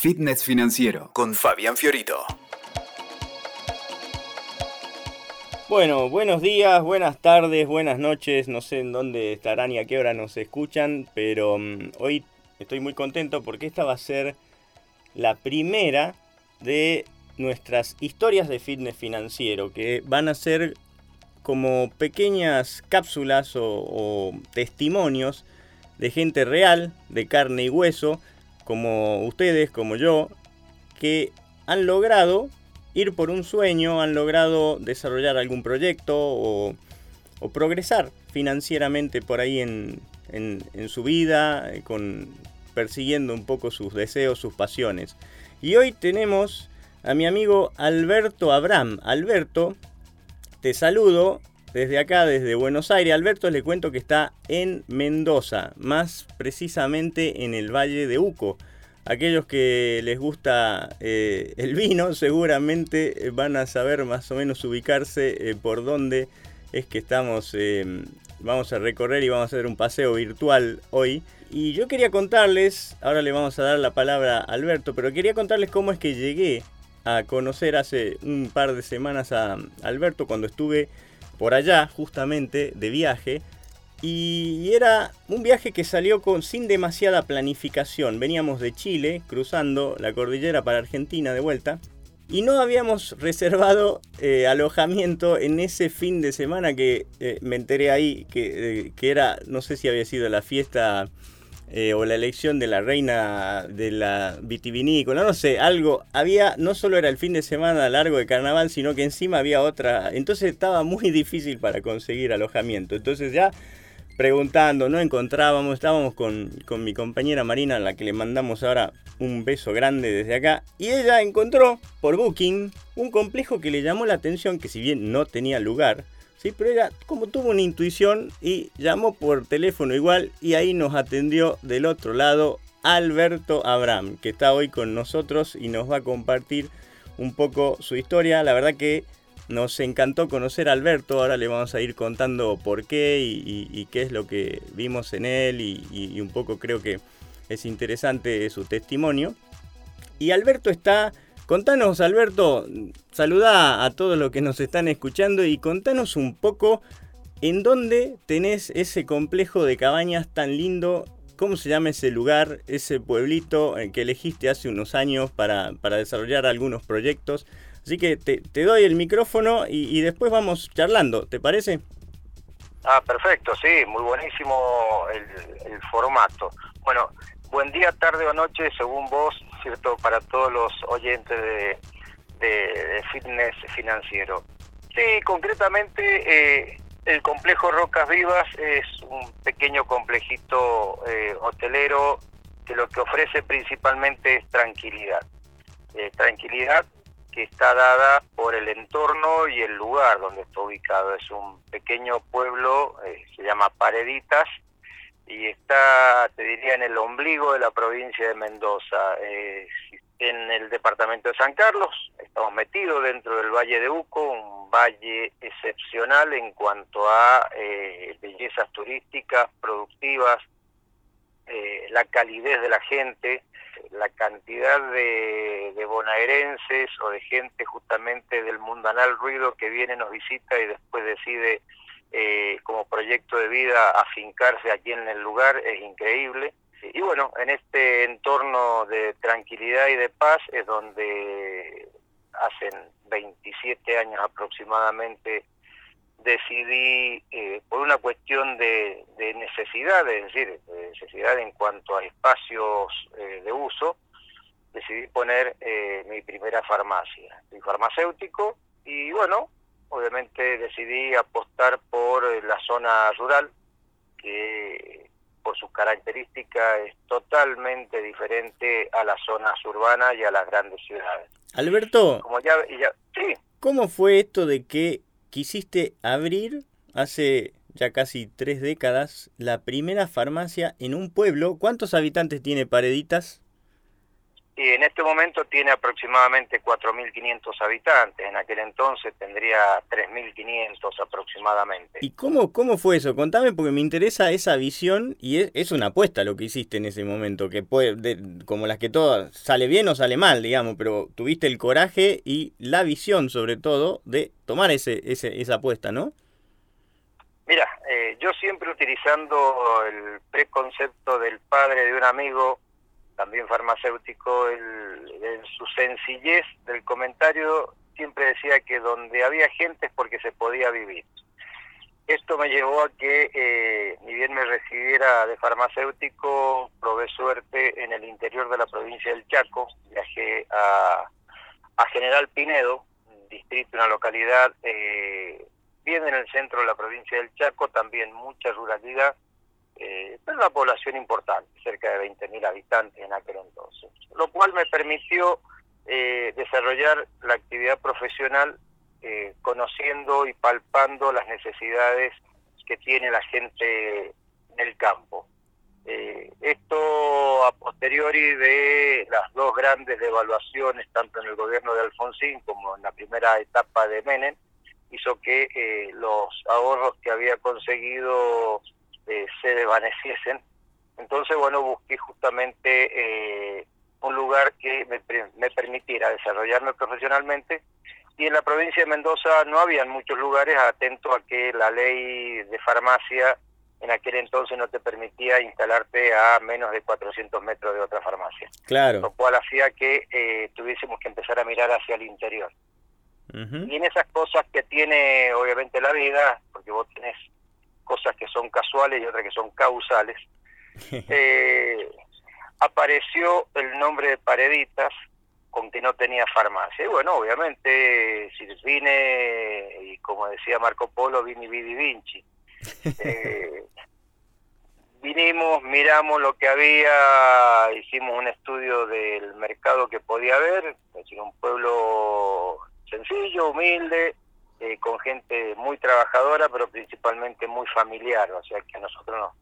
Fitness Financiero con Fabián Fiorito. Bueno, buenos días, buenas tardes, buenas noches. No sé en dónde estarán y a qué hora nos escuchan, pero mm, hoy estoy muy contento porque esta va a ser la primera de nuestras historias de fitness financiero, que van a ser como pequeñas cápsulas o, testimonios de gente real, de carne y hueso, como ustedes, como yo, que han logrado ir por un sueño, han logrado desarrollar algún proyecto o, progresar financieramente por ahí en, en su vida, eh, con, persiguiendo un poco sus deseos, sus pasiones. Y hoy tenemos a mi amigo Alberto Abraham. Alberto, te saludo desde acá, desde Buenos Aires. Alberto, le cuento que está en Mendoza, más precisamente en el Valle de Uco. Aquellos que les gusta eh, el vino seguramente van a saber más o menos ubicarse eh, por dónde es que estamos, eh, vamos a recorrer y vamos a hacer un paseo virtual hoy. Y yo quería contarles, ahora le vamos a dar la palabra a Alberto, pero quería contarles cómo es que llegué a conocer hace un par de semanas a Alberto cuando estuve por allá justamente de viaje. Y era un viaje que salió con, sin demasiada planificación. Veníamos de Chile, cruzando la cordillera para Argentina de vuelta. Y no habíamos reservado eh, alojamiento en ese fin de semana que eh, me enteré ahí, que, eh, que, era, no sé si había sido la fiesta eh, o la elección de la reina de la vitivinícola, no sé, algo. Había, no solo era el fin de semana largo de carnaval, sino que encima había otra. Entonces estaba muy difícil para conseguir alojamiento. Entonces ya preguntando, no encontrábamos, estábamos con, con mi compañera Marina, a la que le mandamos ahora un beso grande desde acá, y ella encontró por Booking un complejo que le llamó la atención, que si bien no tenía lugar, ¿sí? Pero ella como tuvo una intuición y llamó por teléfono igual y ahí nos atendió del otro lado Alberto Abraham, que está hoy con nosotros y nos va a compartir un poco su historia. La verdad que nos encantó conocer a Alberto, ahora le vamos a ir contando por qué y, qué es lo que vimos en él y un poco creo que es interesante su testimonio. Y Alberto está Contanos, Alberto, saluda a todos los que nos están escuchando y contanos un poco en dónde tenés ese complejo de cabañas tan lindo. ¿Cómo se llama ese lugar, ese pueblito eh, que elegiste hace unos años para, desarrollar algunos proyectos? Así que te, doy el micrófono y, después vamos charlando, ¿te parece? Ah, perfecto, sí, muy buenísimo el, el formato. Bueno, buen día, tarde o noche, según vos, ¿cierto? Para todos los oyentes de, fitness financiero. Sí, concretamente, eh, el complejo Rocas Vivas es un pequeño complejito eh, hotelero que lo que ofrece principalmente es tranquilidad. Eh, tranquilidad que está dada por el entorno y el lugar donde está ubicado. Es un pequeño pueblo, se llama Pareditas, y está, te diría, en el ombligo de la provincia de Mendoza, eh, en el departamento de San Carlos. Estamos metidos dentro del Valle de Uco, un valle excepcional en cuanto a eh, bellezas turísticas, productivas, eh, la calidez de la gente, la cantidad de, de bonaerenses o de gente justamente del mundanal ruido que viene, nos visita y después decide eh, como proyecto de vida afincarse aquí en el lugar es increíble. Y bueno, en este entorno de tranquilidad y de paz es donde hace 27 años aproximadamente decidí, eh, por una cuestión de, necesidad, es decir, de necesidad en cuanto a espacios eh, de uso, decidí poner mi primera farmacia. Soy farmacéutico y bueno, obviamente decidí apostar por eh, la zona rural, que por sus características es totalmente diferente a las zonas urbanas y a las grandes ciudades. Alberto, Como ya, sí. ¿cómo fue esto de que quisiste abrir hace ya casi tres décadas la primera farmacia en un pueblo? ¿Cuántos habitantes tiene Pareditas? Y en este momento tiene aproximadamente 4.500 habitantes, en aquel entonces tendría 3.500 aproximadamente. ¿Y cómo, cómo fue eso? Contame porque me interesa esa visión y es, una apuesta lo que hiciste en ese momento, que puede, como las que todas, sale bien o sale mal, digamos, pero tuviste el coraje y la visión sobre todo de tomar ese, ese esa apuesta, ¿no? Mira, eh, yo siempre utilizando el preconcepto del padre de un amigo, también farmacéutico, en su sencillez del comentario siempre decía que donde había gente es porque se podía vivir. Esto me llevó a que, eh, ni bien me recibiera de farmacéutico, probé suerte en el interior de la provincia del Chaco, viajé a, a General Pinedo, distrito, una localidad eh, bien en el centro de la provincia del Chaco, también mucha ruralidad, eh, pero una población importante, cerca de 20.000 habitantes en aquel entonces, lo cual me permitió eh, desarrollar la actividad profesional eh, conociendo y palpando las necesidades que tiene la gente en el campo. Eh, esto a posteriori de las dos grandes devaluaciones, tanto en el gobierno de Alfonsín como en la primera etapa de Menem, hizo que eh, los ahorros que había conseguido eh, se desvaneciesen. Entonces, bueno, busqué justamente eh, un lugar que me, me, permitiera desarrollarme profesionalmente. Y en la provincia de Mendoza no habían muchos lugares atento a que la ley de farmacia en aquel entonces no te permitía instalarte a menos de 400 metros de otra farmacia. Claro. Lo cual hacía que eh, tuviésemos que empezar a mirar hacia el interior. Y en esas cosas que tiene obviamente la vida, porque vos tenés cosas que son casuales y otras que son causales, eh, apareció el nombre de Pareditas con que no tenía farmacia. Y bueno, obviamente, si vine, y como decía Marco Polo, vini vidi vinci. Eh, vinimos, miramos lo que había, hicimos un estudio del mercado que podía haber, es decir, un pueblo sencillo, humilde, eh, con gente muy trabajadora, pero principalmente muy familiar, o sea que a nosotros no,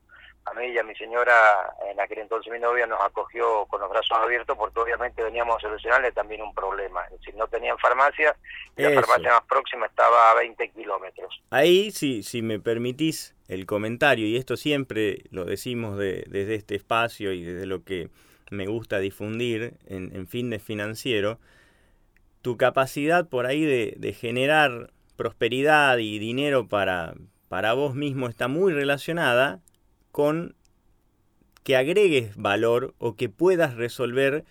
a mí y a mi señora, en aquel entonces mi novia, nos acogió con los brazos abiertos porque obviamente veníamos a solucionarle también un problema. Es decir, no tenían farmacia y la farmacia más próxima estaba a 20 kilómetros. Ahí, sí, si me permitís el comentario, y esto siempre lo decimos desde este espacio y desde lo que me gusta difundir en, en fines financiero, tu capacidad por ahí de, de generar prosperidad y dinero para, para vos mismo está muy relacionada con que agregues valor o que puedas resolver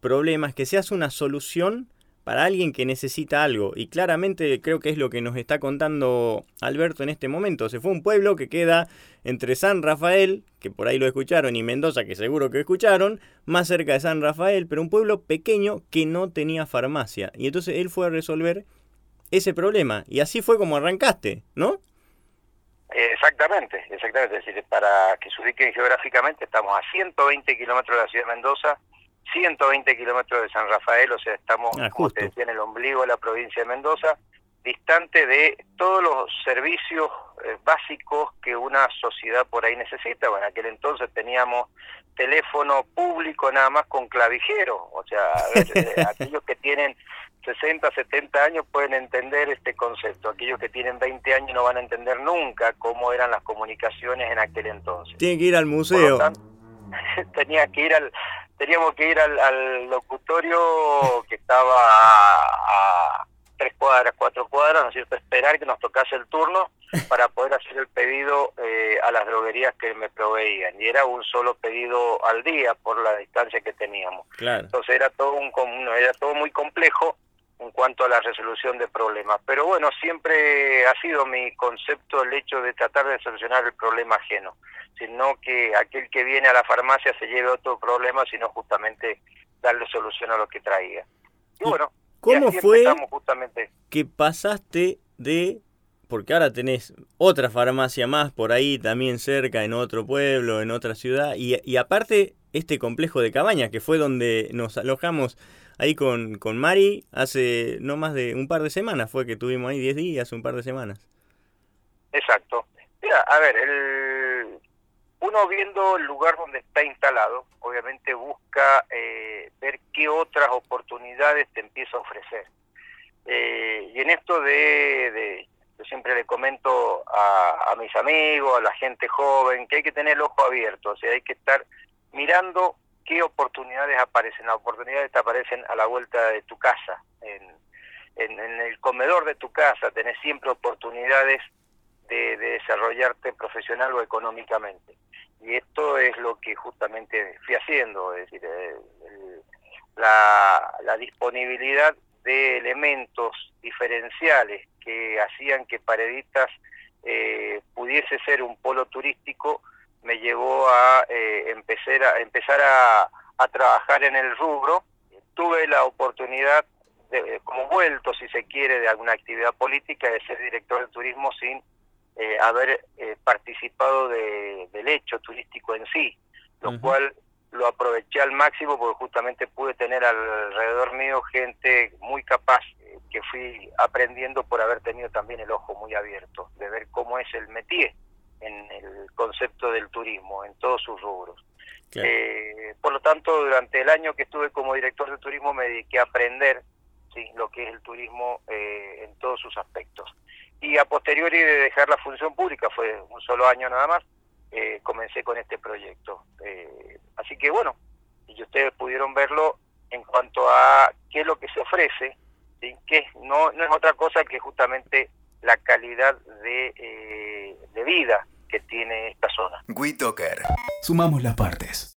problemas, que seas una solución para alguien que necesita algo. Y claramente creo que es lo que nos está contando Alberto en este momento. Se fue un pueblo que queda entre San Rafael, que por ahí lo escucharon, y Mendoza, que seguro que escucharon, más cerca de San Rafael, pero un pueblo pequeño que no tenía farmacia. Y entonces él fue a resolver ese problema. Y así fue como arrancaste, ¿no? Exactamente, exactamente. Es decir, para que se ubiquen geográficamente, estamos a 120 kilómetros de la ciudad de Mendoza, 120 kilómetros de San Rafael, o sea, estamos, ah, como te decía, en el ombligo de la provincia de Mendoza, distante de todos los servicios eh, básicos que una sociedad por ahí necesita. Bueno, en aquel entonces teníamos teléfono público nada más con clavijero, o sea, eh, aquellos que tienen 60, 70 años pueden entender este concepto. Aquellos que tienen 20 años no van a entender nunca cómo eran las comunicaciones en aquel entonces. Tienen que ir al museo. tenía que ir al, teníamos que ir al, locutorio que estaba a, tres cuadras, cuatro cuadras, ¿no es cierto? Esperar que nos tocase el turno para poder hacer el pedido eh, a las droguerías que me proveían. Y era un solo pedido al día por la distancia que teníamos. Entonces era todo un era todo muy complejo en cuanto a la resolución de problemas. Pero bueno, siempre ha sido mi concepto el hecho de tratar de solucionar el problema ajeno, sino que aquel que viene a la farmacia se lleve otro problema, sino justamente darle solución a lo que traía. Y bueno, ¿cómo fue justamente... que pasaste de porque ahora tenés otra farmacia más por ahí, también cerca, en otro pueblo, en otra ciudad, y, y aparte este complejo de cabañas, que fue donde nos alojamos ahí con, con Mari hace no más de un par de semanas, fue que tuvimos ahí 10 días, un par de semanas. Exacto. Mira, a ver, el, uno viendo el lugar donde está instalado, obviamente busca eh, ver qué otras oportunidades te empieza a ofrecer. Eh, y en esto de, yo siempre le comento a, mis amigos, a la gente joven, que hay que tener el ojo abierto, o sea, hay que estar mirando qué oportunidades aparecen. Las oportunidades te aparecen a la vuelta de tu casa, en, en el comedor de tu casa, tenés siempre oportunidades de, desarrollarte profesional o económicamente. Y esto es lo que justamente fui haciendo, es decir, la, la disponibilidad de elementos diferenciales que hacían que Pareditas eh, pudiese ser un polo turístico me llevó a, eh, empezar, a empezar a, a, trabajar en el rubro. Tuve la oportunidad, de, como vuelto, si se quiere, de alguna actividad política, de ser director de turismo sin eh, haber eh, participado de, del hecho turístico en sí, lo cual lo aproveché al máximo porque justamente pude tener alrededor mío gente muy capaz eh, que fui aprendiendo por haber tenido también el ojo muy abierto, de ver cómo es el métier en el concepto del turismo, en todos sus rubros. por lo tanto, durante el año que estuve como director de turismo me dediqué a aprender ¿sí? lo que es el turismo en todos sus aspectos y a posteriori de dejar la función pública, fue un solo año nada más, eh, comencé con este proyecto. Eh, así que bueno, y ustedes pudieron verlo en cuanto a qué es lo que se ofrece, que no, no es otra cosa que justamente la calidad de, eh, de vida que tiene esta zona. WeToker. Sumamos las partes.